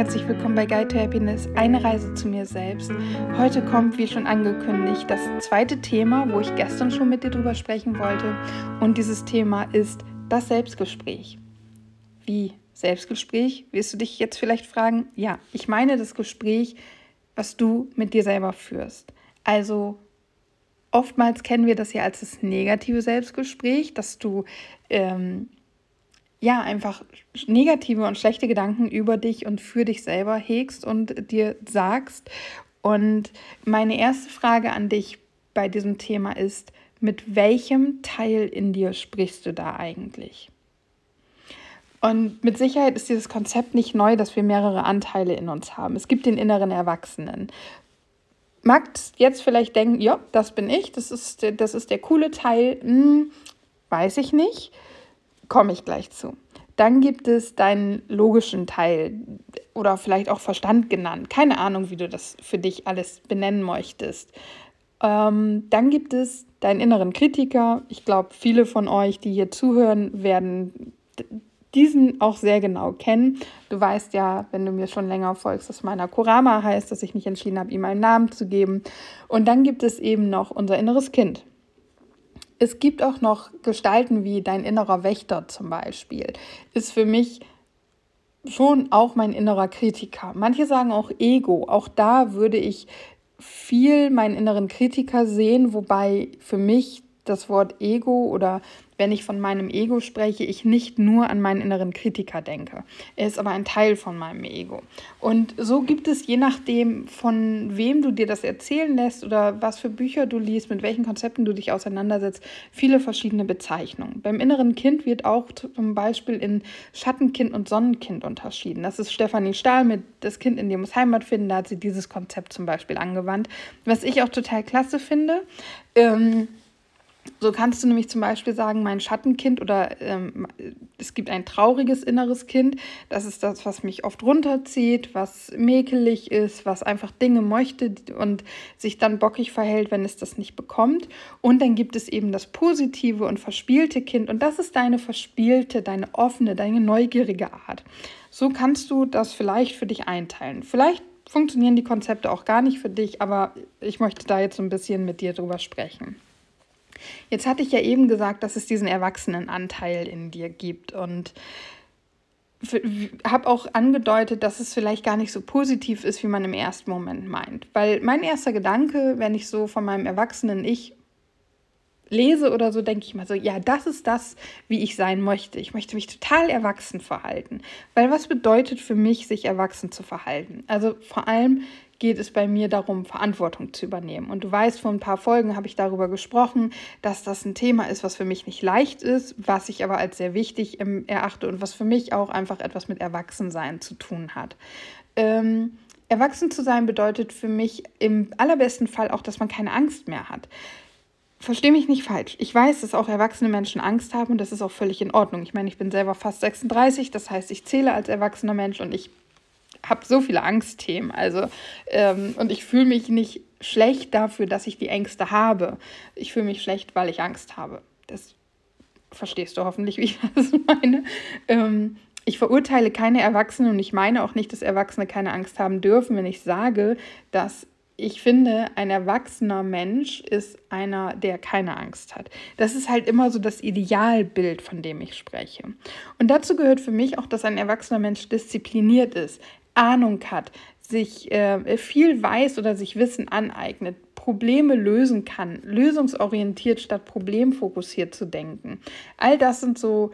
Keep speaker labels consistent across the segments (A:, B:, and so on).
A: herzlich willkommen bei Guide to Happiness, eine Reise zu mir selbst. Heute kommt, wie schon angekündigt, das zweite Thema, wo ich gestern schon mit dir drüber sprechen wollte. Und dieses Thema ist das Selbstgespräch. Wie Selbstgespräch? Wirst du dich jetzt vielleicht fragen? Ja, ich meine das Gespräch, was du mit dir selber führst. Also oftmals kennen wir das ja als das negative Selbstgespräch, dass du ähm, ja, einfach negative und schlechte Gedanken über dich und für dich selber hegst und dir sagst. Und meine erste Frage an dich bei diesem Thema ist, mit welchem Teil in dir sprichst du da eigentlich? Und mit Sicherheit ist dieses Konzept nicht neu, dass wir mehrere Anteile in uns haben. Es gibt den inneren Erwachsenen. Magst jetzt vielleicht denken, ja, das bin ich, das ist, das ist der coole Teil, hm, weiß ich nicht komme ich gleich zu. Dann gibt es deinen logischen Teil oder vielleicht auch Verstand genannt. Keine Ahnung, wie du das für dich alles benennen möchtest. Ähm, dann gibt es deinen inneren Kritiker. Ich glaube, viele von euch, die hier zuhören, werden diesen auch sehr genau kennen. Du weißt ja, wenn du mir schon länger folgst, dass meiner Kurama heißt, dass ich mich entschieden habe, ihm einen Namen zu geben. Und dann gibt es eben noch unser inneres Kind. Es gibt auch noch Gestalten wie dein innerer Wächter zum Beispiel. Ist für mich schon auch mein innerer Kritiker. Manche sagen auch Ego. Auch da würde ich viel meinen inneren Kritiker sehen, wobei für mich das Wort Ego oder wenn ich von meinem Ego spreche, ich nicht nur an meinen inneren Kritiker denke. Er ist aber ein Teil von meinem Ego. Und so gibt es, je nachdem, von wem du dir das erzählen lässt oder was für Bücher du liest, mit welchen Konzepten du dich auseinandersetzt, viele verschiedene Bezeichnungen. Beim inneren Kind wird auch zum Beispiel in Schattenkind und Sonnenkind unterschieden. Das ist Stefanie Stahl mit Das Kind in dir muss Heimat finden. Da hat sie dieses Konzept zum Beispiel angewandt, was ich auch total klasse finde. Ähm, so kannst du nämlich zum Beispiel sagen, mein Schattenkind oder ähm, es gibt ein trauriges inneres Kind. Das ist das, was mich oft runterzieht, was mäkelig ist, was einfach Dinge möchte und sich dann bockig verhält, wenn es das nicht bekommt. Und dann gibt es eben das positive und verspielte Kind. Und das ist deine verspielte, deine offene, deine neugierige Art. So kannst du das vielleicht für dich einteilen. Vielleicht funktionieren die Konzepte auch gar nicht für dich, aber ich möchte da jetzt so ein bisschen mit dir drüber sprechen. Jetzt hatte ich ja eben gesagt, dass es diesen Erwachsenenanteil in dir gibt und habe auch angedeutet, dass es vielleicht gar nicht so positiv ist, wie man im ersten Moment meint. Weil mein erster Gedanke, wenn ich so von meinem erwachsenen Ich lese oder so, denke ich mal so, ja, das ist das, wie ich sein möchte. Ich möchte mich total erwachsen verhalten. Weil was bedeutet für mich, sich erwachsen zu verhalten? Also vor allem geht es bei mir darum, Verantwortung zu übernehmen. Und du weißt, vor ein paar Folgen habe ich darüber gesprochen, dass das ein Thema ist, was für mich nicht leicht ist, was ich aber als sehr wichtig erachte und was für mich auch einfach etwas mit Erwachsensein zu tun hat. Ähm, Erwachsen zu sein bedeutet für mich im allerbesten Fall auch, dass man keine Angst mehr hat. Verstehe mich nicht falsch. Ich weiß, dass auch erwachsene Menschen Angst haben und das ist auch völlig in Ordnung. Ich meine, ich bin selber fast 36, das heißt, ich zähle als erwachsener Mensch und ich habe so viele Angstthemen. Also, ähm, und ich fühle mich nicht schlecht dafür, dass ich die Ängste habe. Ich fühle mich schlecht, weil ich Angst habe. Das verstehst du hoffentlich, wie ich das meine. Ähm, ich verurteile keine Erwachsenen und ich meine auch nicht, dass Erwachsene keine Angst haben dürfen, wenn ich sage, dass ich finde, ein erwachsener Mensch ist einer, der keine Angst hat. Das ist halt immer so das Idealbild, von dem ich spreche. Und dazu gehört für mich auch, dass ein erwachsener Mensch diszipliniert ist. Ahnung hat, sich äh, viel weiß oder sich Wissen aneignet, Probleme lösen kann, lösungsorientiert statt problemfokussiert zu denken. All das sind so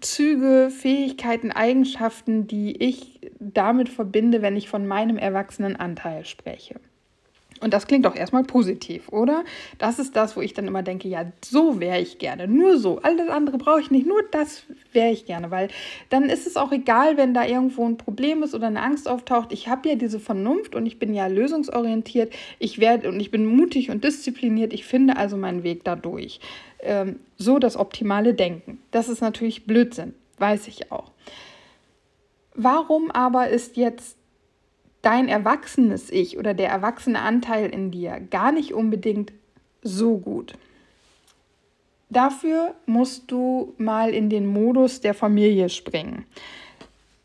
A: Züge, Fähigkeiten, Eigenschaften, die ich damit verbinde, wenn ich von meinem erwachsenen Anteil spreche. Und das klingt doch erstmal positiv, oder? Das ist das, wo ich dann immer denke, ja, so wäre ich gerne, nur so. Alles andere brauche ich nicht, nur das wäre ich gerne, weil dann ist es auch egal, wenn da irgendwo ein Problem ist oder eine Angst auftaucht. Ich habe ja diese Vernunft und ich bin ja lösungsorientiert. Ich werde und ich bin mutig und diszipliniert. Ich finde also meinen Weg dadurch. Ähm, so das optimale Denken. Das ist natürlich Blödsinn, weiß ich auch. Warum aber ist jetzt dein erwachsenes Ich oder der erwachsene Anteil in dir gar nicht unbedingt so gut. Dafür musst du mal in den Modus der Familie springen,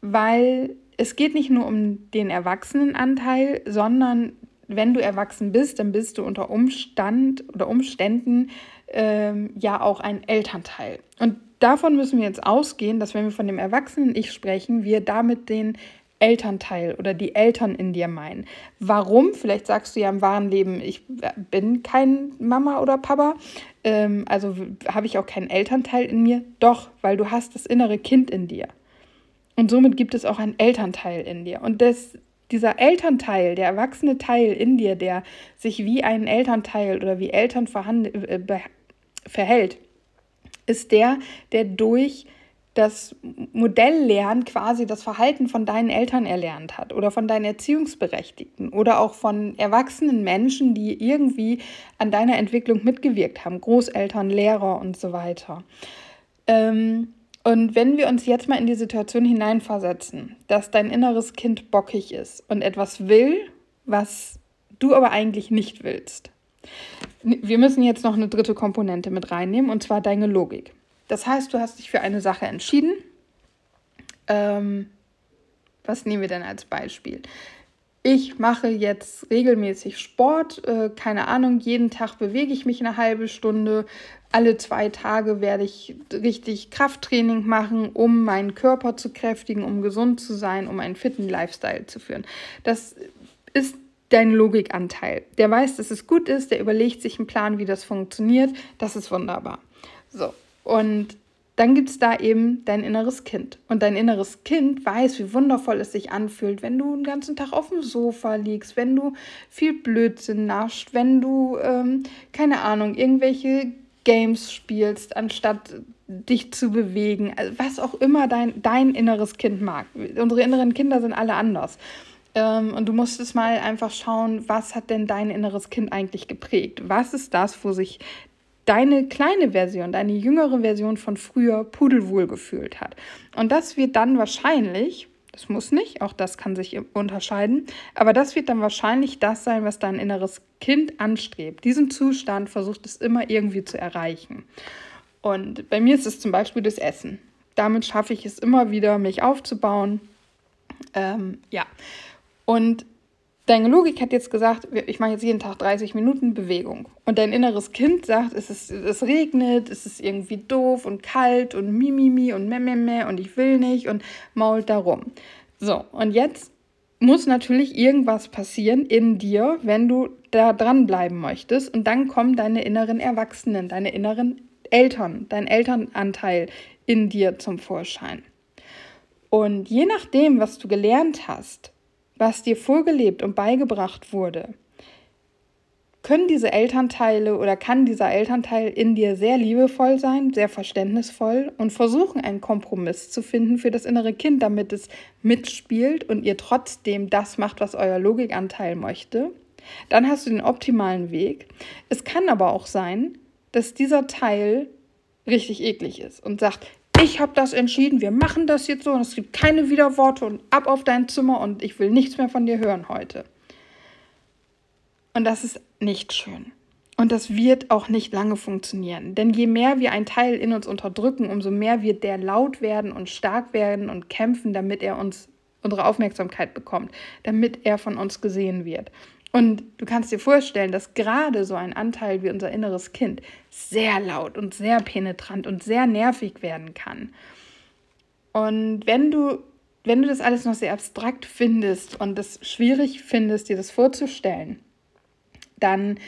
A: weil es geht nicht nur um den Erwachsenenanteil, sondern wenn du erwachsen bist, dann bist du unter Umstand oder Umständen ähm, ja auch ein Elternteil. Und davon müssen wir jetzt ausgehen, dass wenn wir von dem Erwachsenen-Ich sprechen, wir damit den Elternteil oder die Eltern in dir meinen. Warum? Vielleicht sagst du ja im wahren Leben, ich bin kein Mama oder Papa, ähm, also habe ich auch keinen Elternteil in mir. Doch, weil du hast das innere Kind in dir. Und somit gibt es auch einen Elternteil in dir. Und das, dieser Elternteil, der erwachsene Teil in dir, der sich wie ein Elternteil oder wie Eltern äh, verhält, ist der, der durch das Modelllernen quasi das Verhalten von deinen Eltern erlernt hat oder von deinen Erziehungsberechtigten oder auch von erwachsenen Menschen, die irgendwie an deiner Entwicklung mitgewirkt haben, Großeltern, Lehrer und so weiter. Ähm, und wenn wir uns jetzt mal in die Situation hineinversetzen, dass dein inneres Kind bockig ist und etwas will, was du aber eigentlich nicht willst. Wir müssen jetzt noch eine dritte Komponente mit reinnehmen, und zwar deine Logik. Das heißt, du hast dich für eine Sache entschieden. Ähm, was nehmen wir denn als Beispiel? Ich mache jetzt regelmäßig Sport, äh, keine Ahnung, jeden Tag bewege ich mich eine halbe Stunde, alle zwei Tage werde ich richtig Krafttraining machen, um meinen Körper zu kräftigen, um gesund zu sein, um einen fitten Lifestyle zu führen. Das ist dein Logikanteil. Der weiß, dass es gut ist, der überlegt sich einen Plan, wie das funktioniert. Das ist wunderbar. So, und dann gibt es da eben dein inneres Kind. Und dein inneres Kind weiß, wie wundervoll es sich anfühlt, wenn du den ganzen Tag auf dem Sofa liegst, wenn du viel Blödsinn nascht, wenn du, ähm, keine Ahnung, irgendwelche Games spielst, anstatt dich zu bewegen. Also was auch immer dein, dein inneres Kind mag. Unsere inneren Kinder sind alle anders. Ähm, und du musst es mal einfach schauen, was hat denn dein inneres Kind eigentlich geprägt? Was ist das, wo sich deine kleine Version, deine jüngere Version von früher pudelwohl gefühlt hat? Und das wird dann wahrscheinlich, das muss nicht, auch das kann sich unterscheiden, aber das wird dann wahrscheinlich das sein, was dein inneres Kind anstrebt. Diesen Zustand versucht es immer irgendwie zu erreichen. Und bei mir ist es zum Beispiel das Essen. Damit schaffe ich es immer wieder, mich aufzubauen. Ähm, ja. Und deine Logik hat jetzt gesagt, ich mache jetzt jeden Tag 30 Minuten Bewegung. Und dein inneres Kind sagt, es, ist, es regnet, es ist irgendwie doof und kalt und mimimi und meh und ich will nicht und mault darum. So, und jetzt muss natürlich irgendwas passieren in dir, wenn du da dranbleiben möchtest. Und dann kommen deine inneren Erwachsenen, deine inneren Eltern, dein Elternanteil in dir zum Vorschein. Und je nachdem, was du gelernt hast, was dir vorgelebt und beigebracht wurde, können diese Elternteile oder kann dieser Elternteil in dir sehr liebevoll sein, sehr verständnisvoll und versuchen, einen Kompromiss zu finden für das innere Kind, damit es mitspielt und ihr trotzdem das macht, was euer Logikanteil möchte. Dann hast du den optimalen Weg. Es kann aber auch sein, dass dieser Teil richtig eklig ist und sagt, ich habe das entschieden, wir machen das jetzt so und es gibt keine Widerworte und ab auf dein Zimmer und ich will nichts mehr von dir hören heute. Und das ist nicht schön. Und das wird auch nicht lange funktionieren. Denn je mehr wir einen Teil in uns unterdrücken, umso mehr wird der laut werden und stark werden und kämpfen, damit er uns unsere Aufmerksamkeit bekommt, damit er von uns gesehen wird. Und du kannst dir vorstellen, dass gerade so ein Anteil wie unser inneres Kind sehr laut und sehr penetrant und sehr nervig werden kann. Und wenn du, wenn du das alles noch sehr abstrakt findest und es schwierig findest, dir das vorzustellen, dann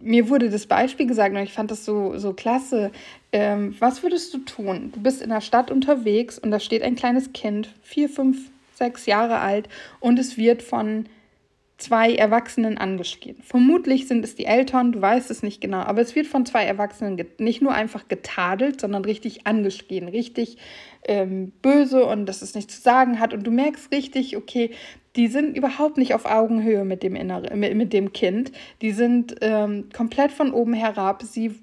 A: mir wurde das Beispiel gesagt und ich fand das so, so klasse. Ähm, was würdest du tun? Du bist in der Stadt unterwegs und da steht ein kleines Kind, vier, fünf, sechs Jahre alt, und es wird von zwei Erwachsenen angeschrien. Vermutlich sind es die Eltern, du weißt es nicht genau, aber es wird von zwei Erwachsenen nicht nur einfach getadelt, sondern richtig angeschrien, richtig ähm, böse und dass es nichts zu sagen hat. Und du merkst richtig, okay, die sind überhaupt nicht auf Augenhöhe mit dem, Innere, mit, mit dem Kind. Die sind ähm, komplett von oben herab. Sie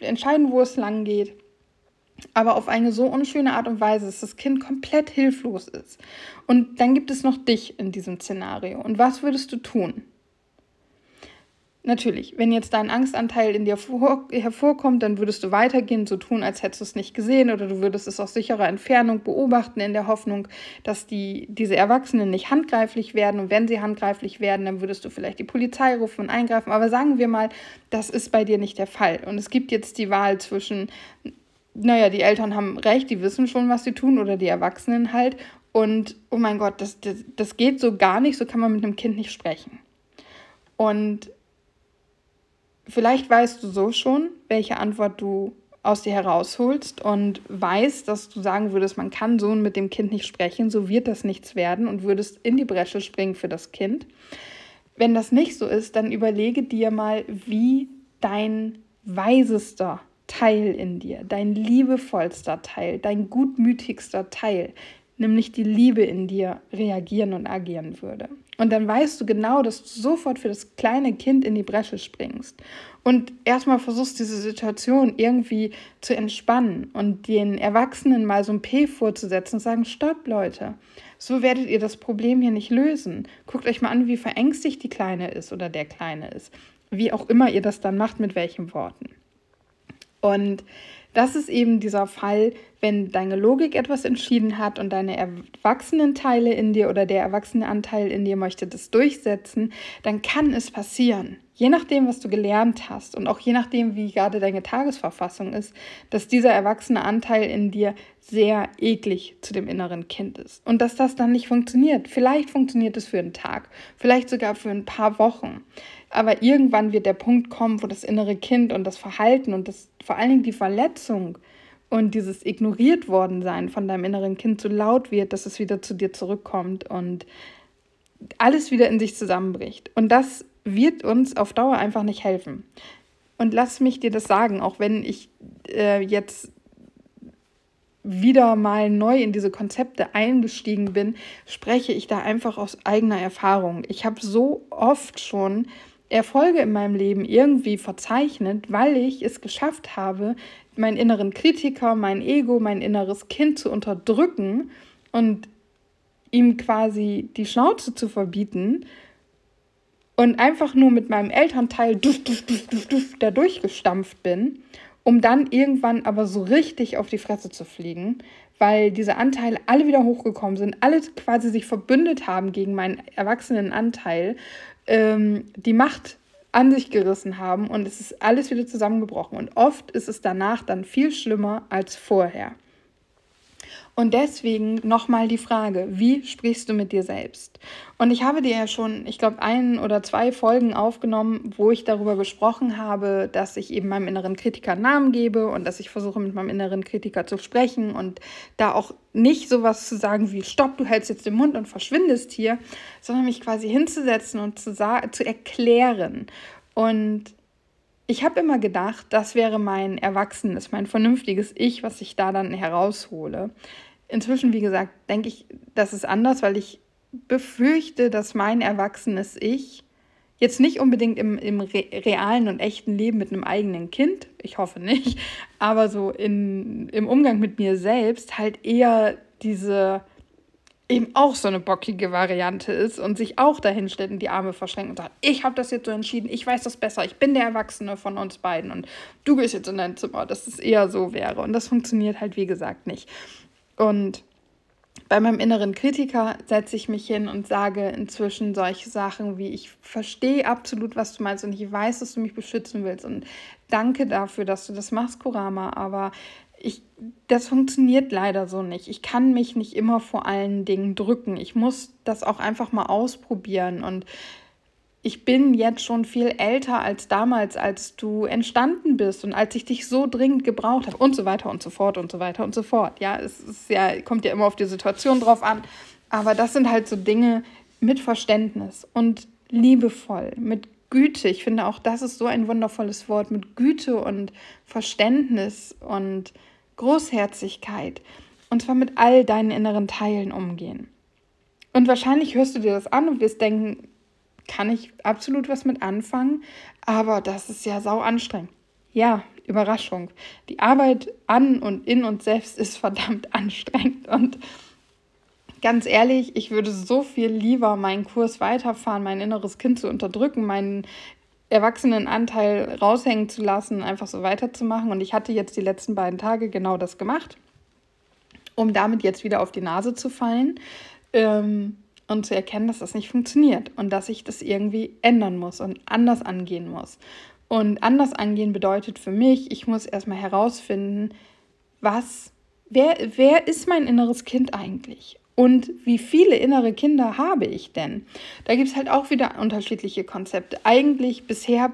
A: entscheiden, wo es lang geht aber auf eine so unschöne Art und Weise, dass das Kind komplett hilflos ist. Und dann gibt es noch dich in diesem Szenario. Und was würdest du tun? Natürlich, wenn jetzt dein Angstanteil in dir vor, hervorkommt, dann würdest du weitergehen, so tun, als hättest du es nicht gesehen, oder du würdest es aus sicherer Entfernung beobachten, in der Hoffnung, dass die, diese Erwachsenen nicht handgreiflich werden. Und wenn sie handgreiflich werden, dann würdest du vielleicht die Polizei rufen und eingreifen. Aber sagen wir mal, das ist bei dir nicht der Fall. Und es gibt jetzt die Wahl zwischen, naja, die Eltern haben recht, die wissen schon, was sie tun, oder die Erwachsenen halt. Und oh mein Gott, das, das, das geht so gar nicht, so kann man mit einem Kind nicht sprechen. Und vielleicht weißt du so schon, welche Antwort du aus dir herausholst und weißt, dass du sagen würdest, man kann so mit dem Kind nicht sprechen, so wird das nichts werden und würdest in die Bresche springen für das Kind. Wenn das nicht so ist, dann überlege dir mal, wie dein weisester Teil in dir, dein liebevollster Teil, dein gutmütigster Teil, nämlich die Liebe in dir reagieren und agieren würde. Und dann weißt du genau, dass du sofort für das kleine Kind in die Bresche springst und erstmal versuchst, diese Situation irgendwie zu entspannen und den Erwachsenen mal so ein P vorzusetzen und sagen, stopp Leute, so werdet ihr das Problem hier nicht lösen. Guckt euch mal an, wie verängstigt die Kleine ist oder der Kleine ist. Wie auch immer ihr das dann macht, mit welchen Worten. Und das ist eben dieser Fall, wenn deine Logik etwas entschieden hat und deine erwachsenen Teile in dir oder der erwachsene Anteil in dir möchte das durchsetzen, dann kann es passieren, je nachdem, was du gelernt hast und auch je nachdem, wie gerade deine Tagesverfassung ist, dass dieser erwachsene Anteil in dir sehr eklig zu dem inneren Kind ist und dass das dann nicht funktioniert. Vielleicht funktioniert es für einen Tag, vielleicht sogar für ein paar Wochen. Aber irgendwann wird der Punkt kommen, wo das innere Kind und das Verhalten und das, vor allen Dingen die Verletzung und dieses ignoriert worden sein von deinem inneren Kind so laut wird, dass es wieder zu dir zurückkommt und alles wieder in sich zusammenbricht. Und das wird uns auf Dauer einfach nicht helfen. Und lass mich dir das sagen, auch wenn ich äh, jetzt wieder mal neu in diese Konzepte eingestiegen bin, spreche ich da einfach aus eigener Erfahrung. Ich habe so oft schon Erfolge in meinem Leben irgendwie verzeichnet, weil ich es geschafft habe, meinen inneren Kritiker, mein Ego, mein inneres Kind zu unterdrücken und ihm quasi die Schnauze zu verbieten und einfach nur mit meinem Elternteil duff, duff, duff, duff, duff, da durchgestampft bin, um dann irgendwann aber so richtig auf die Fresse zu fliegen, weil diese Anteile alle wieder hochgekommen sind, alle quasi sich verbündet haben gegen meinen erwachsenen Anteil ähm, die Macht an sich gerissen haben und es ist alles wieder zusammengebrochen. Und oft ist es danach dann viel schlimmer als vorher. Und deswegen nochmal die Frage, wie sprichst du mit dir selbst? Und ich habe dir ja schon, ich glaube, ein oder zwei Folgen aufgenommen, wo ich darüber gesprochen habe, dass ich eben meinem inneren Kritiker Namen gebe und dass ich versuche, mit meinem inneren Kritiker zu sprechen und da auch nicht sowas zu sagen wie, stopp, du hältst jetzt den Mund und verschwindest hier, sondern mich quasi hinzusetzen und zu, zu erklären. Und ich habe immer gedacht, das wäre mein erwachsenes, mein vernünftiges Ich, was ich da dann heraushole. Inzwischen, wie gesagt, denke ich, das ist anders, weil ich befürchte, dass mein erwachsenes Ich jetzt nicht unbedingt im, im realen und echten Leben mit einem eigenen Kind, ich hoffe nicht, aber so in, im Umgang mit mir selbst halt eher diese eben auch so eine bockige Variante ist und sich auch dahin stellt und die Arme verschränkt und sagt, ich habe das jetzt so entschieden, ich weiß das besser, ich bin der Erwachsene von uns beiden und du gehst jetzt in dein Zimmer, dass es eher so wäre. Und das funktioniert halt, wie gesagt, nicht. Und bei meinem inneren Kritiker setze ich mich hin und sage inzwischen solche Sachen wie, ich verstehe absolut, was du meinst und ich weiß, dass du mich beschützen willst und danke dafür, dass du das machst, Kurama, aber ich, das funktioniert leider so nicht. Ich kann mich nicht immer vor allen Dingen drücken. Ich muss das auch einfach mal ausprobieren. Und ich bin jetzt schon viel älter als damals, als du entstanden bist und als ich dich so dringend gebraucht habe und so weiter und so fort und so weiter und so fort. Ja, es ist ja, kommt ja immer auf die Situation drauf an. Aber das sind halt so Dinge mit Verständnis und liebevoll, mit Güte. Ich finde auch, das ist so ein wundervolles Wort mit Güte und Verständnis und Großherzigkeit und zwar mit all deinen inneren Teilen umgehen. Und wahrscheinlich hörst du dir das an und wirst denken, kann ich absolut was mit anfangen, aber das ist ja sau anstrengend. Ja, Überraschung. Die Arbeit an und in uns selbst ist verdammt anstrengend und ganz ehrlich, ich würde so viel lieber meinen Kurs weiterfahren, mein inneres Kind zu unterdrücken, meinen Erwachsenenanteil raushängen zu lassen, einfach so weiterzumachen. Und ich hatte jetzt die letzten beiden Tage genau das gemacht, um damit jetzt wieder auf die Nase zu fallen ähm, und zu erkennen, dass das nicht funktioniert und dass ich das irgendwie ändern muss und anders angehen muss. Und anders angehen bedeutet für mich, ich muss erstmal herausfinden, was, wer, wer ist mein inneres Kind eigentlich? Und wie viele innere Kinder habe ich denn? Da gibt es halt auch wieder unterschiedliche Konzepte. Eigentlich bisher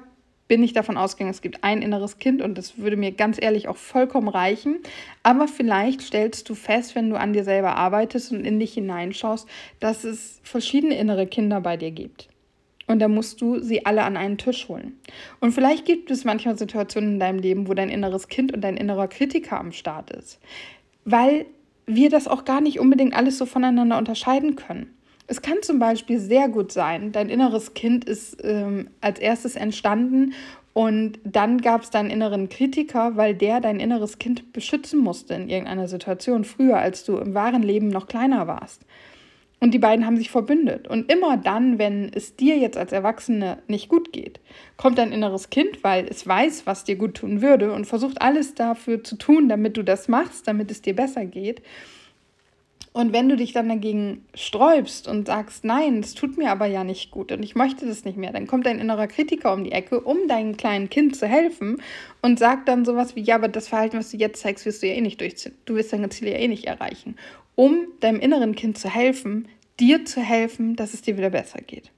A: bin ich davon ausgegangen, es gibt ein inneres Kind und das würde mir ganz ehrlich auch vollkommen reichen. Aber vielleicht stellst du fest, wenn du an dir selber arbeitest und in dich hineinschaust, dass es verschiedene innere Kinder bei dir gibt. Und da musst du sie alle an einen Tisch holen. Und vielleicht gibt es manchmal Situationen in deinem Leben, wo dein inneres Kind und dein innerer Kritiker am Start ist. Weil wir das auch gar nicht unbedingt alles so voneinander unterscheiden können. Es kann zum Beispiel sehr gut sein, dein inneres Kind ist ähm, als erstes entstanden und dann gab es deinen inneren Kritiker, weil der dein inneres Kind beschützen musste in irgendeiner Situation früher, als du im wahren Leben noch kleiner warst. Und die beiden haben sich verbündet. Und immer dann, wenn es dir jetzt als Erwachsene nicht gut geht, kommt dein inneres Kind, weil es weiß, was dir gut tun würde und versucht alles dafür zu tun, damit du das machst, damit es dir besser geht. Und wenn du dich dann dagegen sträubst und sagst, nein, es tut mir aber ja nicht gut und ich möchte das nicht mehr, dann kommt dein innerer Kritiker um die Ecke, um deinem kleinen Kind zu helfen und sagt dann sowas wie, ja, aber das Verhalten, was du jetzt zeigst, wirst du ja eh nicht durchziehen. Du wirst deine Ziele ja eh nicht erreichen um deinem inneren Kind zu helfen, dir zu helfen, dass es dir wieder besser geht.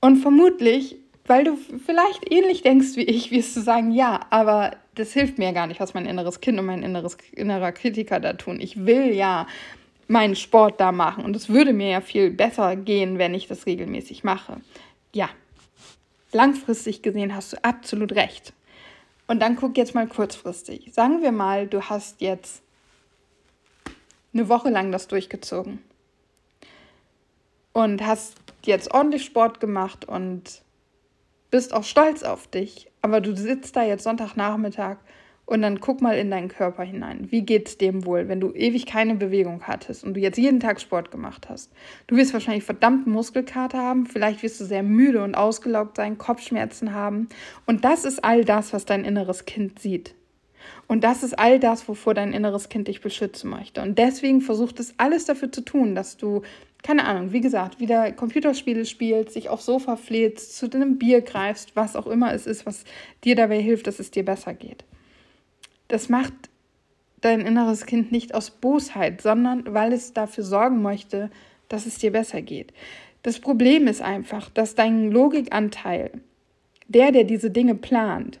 A: Und vermutlich, weil du vielleicht ähnlich denkst wie ich, wirst du sagen, ja, aber das hilft mir gar nicht, was mein inneres Kind und mein inneres, innerer Kritiker da tun. Ich will ja meinen Sport da machen und es würde mir ja viel besser gehen, wenn ich das regelmäßig mache. Ja, langfristig gesehen hast du absolut recht. Und dann guck jetzt mal kurzfristig. Sagen wir mal, du hast jetzt eine Woche lang das durchgezogen. Und hast jetzt ordentlich Sport gemacht und bist auch stolz auf dich. Aber du sitzt da jetzt Sonntagnachmittag und dann guck mal in deinen Körper hinein. Wie geht's dem wohl, wenn du ewig keine Bewegung hattest und du jetzt jeden Tag Sport gemacht hast? Du wirst wahrscheinlich verdammten Muskelkater haben, vielleicht wirst du sehr müde und ausgelaugt sein, Kopfschmerzen haben. Und das ist all das, was dein inneres Kind sieht. Und das ist all das, wovor dein inneres Kind dich beschützen möchte. Und deswegen versucht es alles dafür zu tun, dass du, keine Ahnung, wie gesagt, wieder Computerspiele spielst, sich aufs Sofa fläzt, zu deinem Bier greifst, was auch immer es ist, was dir dabei hilft, dass es dir besser geht. Das macht dein inneres Kind nicht aus Bosheit, sondern weil es dafür sorgen möchte, dass es dir besser geht. Das Problem ist einfach, dass dein Logikanteil, der, der diese Dinge plant,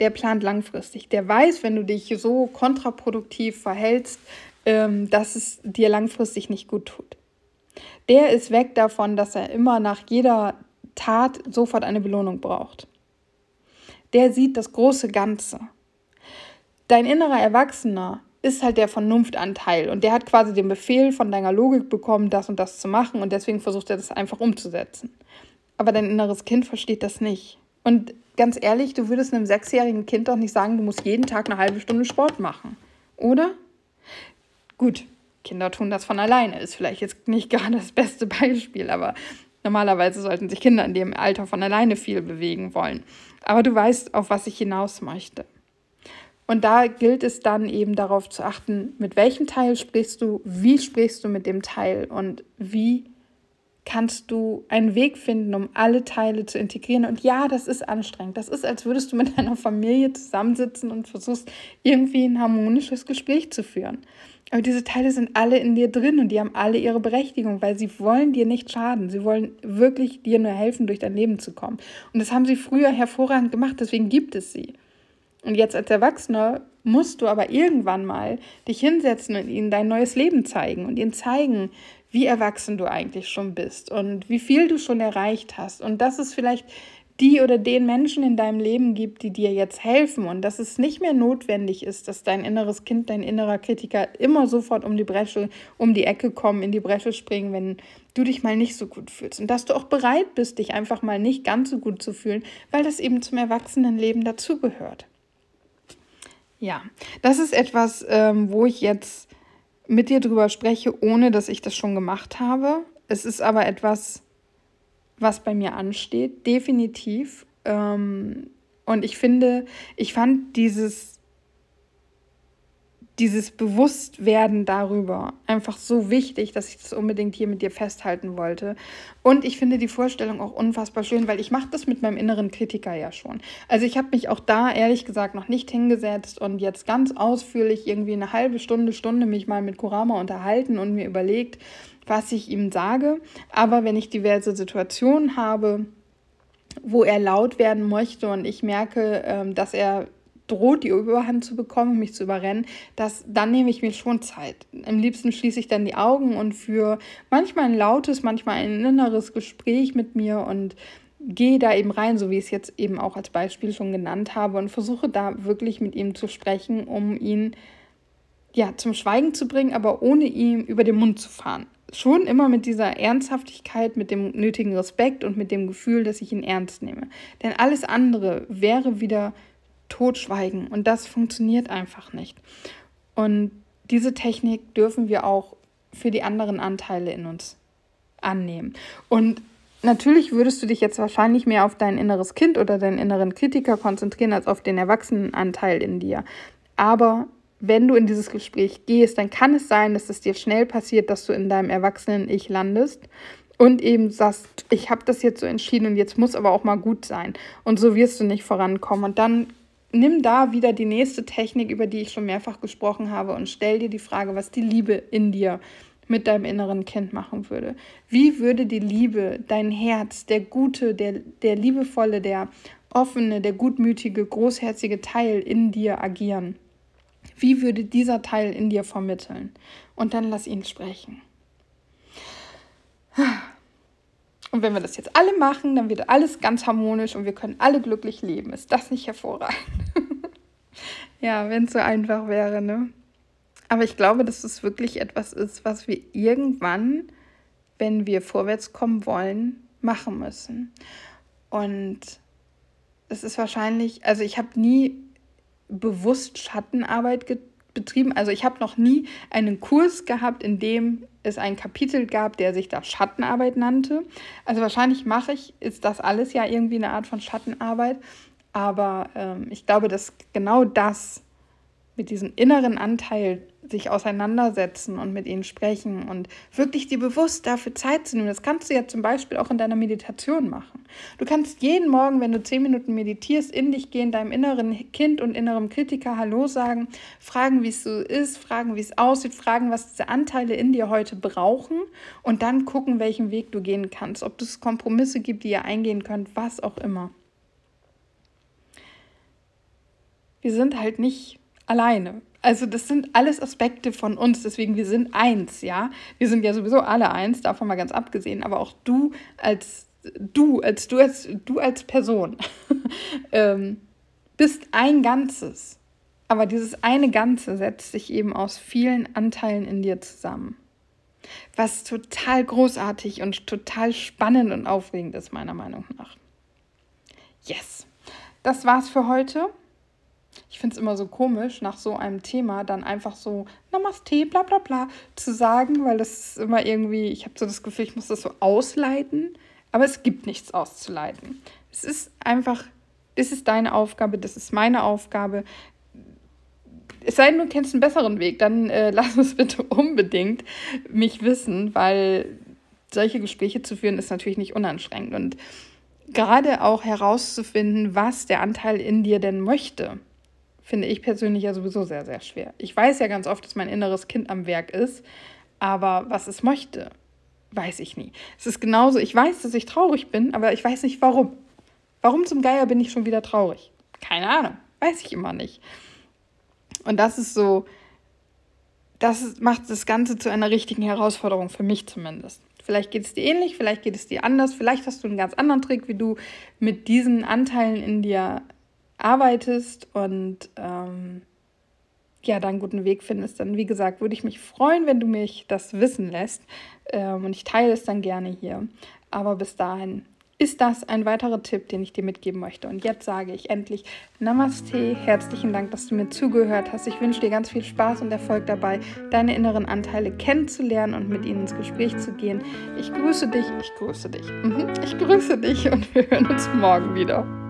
A: der plant langfristig. Der weiß, wenn du dich so kontraproduktiv verhältst, ähm, dass es dir langfristig nicht gut tut. Der ist weg davon, dass er immer nach jeder Tat sofort eine Belohnung braucht. Der sieht das große Ganze. Dein innerer Erwachsener ist halt der Vernunftanteil und der hat quasi den Befehl von deiner Logik bekommen, das und das zu machen und deswegen versucht er das einfach umzusetzen. Aber dein inneres Kind versteht das nicht. Und ganz ehrlich, du würdest einem sechsjährigen Kind doch nicht sagen, du musst jeden Tag eine halbe Stunde Sport machen, oder? Gut, Kinder tun das von alleine, ist vielleicht jetzt nicht gerade das beste Beispiel, aber normalerweise sollten sich Kinder in dem Alter von alleine viel bewegen wollen. Aber du weißt, auf was ich hinaus möchte. Und da gilt es dann eben darauf zu achten, mit welchem Teil sprichst du, wie sprichst du mit dem Teil und wie kannst du einen Weg finden, um alle Teile zu integrieren. Und ja, das ist anstrengend. Das ist, als würdest du mit deiner Familie zusammensitzen und versuchst, irgendwie ein harmonisches Gespräch zu führen. Aber diese Teile sind alle in dir drin und die haben alle ihre Berechtigung, weil sie wollen dir nicht schaden. Sie wollen wirklich dir nur helfen, durch dein Leben zu kommen. Und das haben sie früher hervorragend gemacht, deswegen gibt es sie. Und jetzt als Erwachsener musst du aber irgendwann mal dich hinsetzen und ihnen dein neues Leben zeigen und ihnen zeigen, wie erwachsen du eigentlich schon bist und wie viel du schon erreicht hast und dass es vielleicht die oder den Menschen in deinem Leben gibt, die dir jetzt helfen und dass es nicht mehr notwendig ist, dass dein inneres Kind, dein innerer Kritiker immer sofort um die Bresche, um die Ecke kommen, in die Bresche springen, wenn du dich mal nicht so gut fühlst und dass du auch bereit bist, dich einfach mal nicht ganz so gut zu fühlen, weil das eben zum Erwachsenenleben dazugehört. Ja, das ist etwas, ähm, wo ich jetzt mit dir drüber spreche, ohne dass ich das schon gemacht habe. Es ist aber etwas, was bei mir ansteht, definitiv. Ähm, und ich finde, ich fand dieses dieses Bewusstwerden darüber einfach so wichtig, dass ich das unbedingt hier mit dir festhalten wollte. Und ich finde die Vorstellung auch unfassbar schön, weil ich mache das mit meinem inneren Kritiker ja schon. Also ich habe mich auch da ehrlich gesagt noch nicht hingesetzt und jetzt ganz ausführlich irgendwie eine halbe Stunde, Stunde mich mal mit Kurama unterhalten und mir überlegt, was ich ihm sage. Aber wenn ich diverse Situationen habe, wo er laut werden möchte und ich merke, ähm, dass er droht, die Überhand zu bekommen, mich zu überrennen, das, dann nehme ich mir schon Zeit. Am liebsten schließe ich dann die Augen und für manchmal ein lautes, manchmal ein inneres Gespräch mit mir und gehe da eben rein, so wie ich es jetzt eben auch als Beispiel schon genannt habe und versuche da wirklich mit ihm zu sprechen, um ihn ja zum Schweigen zu bringen, aber ohne ihm über den Mund zu fahren. Schon immer mit dieser Ernsthaftigkeit, mit dem nötigen Respekt und mit dem Gefühl, dass ich ihn ernst nehme. Denn alles andere wäre wieder totschweigen. Und das funktioniert einfach nicht. Und diese Technik dürfen wir auch für die anderen Anteile in uns annehmen. Und natürlich würdest du dich jetzt wahrscheinlich mehr auf dein inneres Kind oder deinen inneren Kritiker konzentrieren als auf den Erwachsenenanteil in dir. Aber wenn du in dieses Gespräch gehst, dann kann es sein, dass es dir schnell passiert, dass du in deinem Erwachsenen-Ich landest und eben sagst, ich habe das jetzt so entschieden und jetzt muss aber auch mal gut sein. Und so wirst du nicht vorankommen. Und dann nimm da wieder die nächste Technik, über die ich schon mehrfach gesprochen habe, und stell dir die Frage, was die Liebe in dir mit deinem inneren Kind machen würde. Wie würde die Liebe, dein Herz, der gute, der, der liebevolle, der offene, der gutmütige, großherzige Teil in dir agieren? Wie würde dieser Teil in dir vermitteln? Und dann lass ihn sprechen. Und wenn wir das jetzt alle machen, dann wird alles ganz harmonisch und wir können alle glücklich leben. Ist das nicht hervorragend? Ja, wenn es so einfach wäre, ne? Aber ich glaube, dass es wirklich etwas ist, was wir irgendwann, wenn wir vorwärts kommen wollen, machen müssen. Und es ist wahrscheinlich, also ich habe nie bewusst Schattenarbeit betrieben. Also ich habe noch nie einen Kurs gehabt, in dem es ein Kapitel gab, der sich da Schattenarbeit nannte. Also wahrscheinlich mache ich, ist das alles ja irgendwie eine Art von Schattenarbeit. Aber ähm, ich glaube, dass genau das mit diesem inneren Anteil sich auseinandersetzen und mit ihnen sprechen und wirklich dir bewusst dafür Zeit zu nehmen. Das kannst du ja zum Beispiel auch in deiner Meditation machen. Du kannst jeden Morgen, wenn du zehn Minuten meditierst, in dich gehen, deinem inneren Kind und innerem Kritiker Hallo sagen, fragen, wie es so ist, fragen, wie es aussieht, fragen, was diese Anteile in dir heute brauchen und dann gucken, welchen Weg du gehen kannst, ob es Kompromisse gibt, die ihr eingehen könnt, was auch immer. Wir sind halt nicht alleine. Also das sind alles Aspekte von uns, deswegen wir sind eins, ja. Wir sind ja sowieso alle eins, davon mal ganz abgesehen, aber auch du als du, als du als du als Person ähm, bist ein Ganzes. Aber dieses eine Ganze setzt sich eben aus vielen Anteilen in dir zusammen. Was total großartig und total spannend und aufregend ist, meiner Meinung nach. Yes. Das war's für heute ich finde es immer so komisch, nach so einem Thema dann einfach so Namaste, bla bla bla zu sagen, weil das ist immer irgendwie, ich habe so das Gefühl, ich muss das so ausleiten, aber es gibt nichts auszuleiten. Es ist einfach, das ist deine Aufgabe, das ist meine Aufgabe. Es sei denn, du kennst einen besseren Weg, dann äh, lass uns bitte unbedingt mich wissen, weil solche Gespräche zu führen ist natürlich nicht unanstrengend und gerade auch herauszufinden, was der Anteil in dir denn möchte finde ich persönlich ja sowieso sehr, sehr schwer. Ich weiß ja ganz oft, dass mein inneres Kind am Werk ist, aber was es möchte, weiß ich nie. Es ist genauso, ich weiß, dass ich traurig bin, aber ich weiß nicht warum. Warum zum Geier bin ich schon wieder traurig? Keine Ahnung, weiß ich immer nicht. Und das ist so, das macht das Ganze zu einer richtigen Herausforderung, für mich zumindest. Vielleicht geht es dir ähnlich, vielleicht geht es dir anders, vielleicht hast du einen ganz anderen Trick, wie du mit diesen Anteilen in dir arbeitest und ähm, ja, da einen guten Weg findest, dann wie gesagt, würde ich mich freuen, wenn du mich das wissen lässt. Ähm, und ich teile es dann gerne hier. Aber bis dahin, ist das ein weiterer Tipp, den ich dir mitgeben möchte. Und jetzt sage ich endlich Namaste, herzlichen Dank, dass du mir zugehört hast. Ich wünsche dir ganz viel Spaß und Erfolg dabei, deine inneren Anteile kennenzulernen und mit ihnen ins Gespräch zu gehen. Ich grüße dich, ich grüße dich, mhm. ich grüße dich und wir hören uns morgen wieder.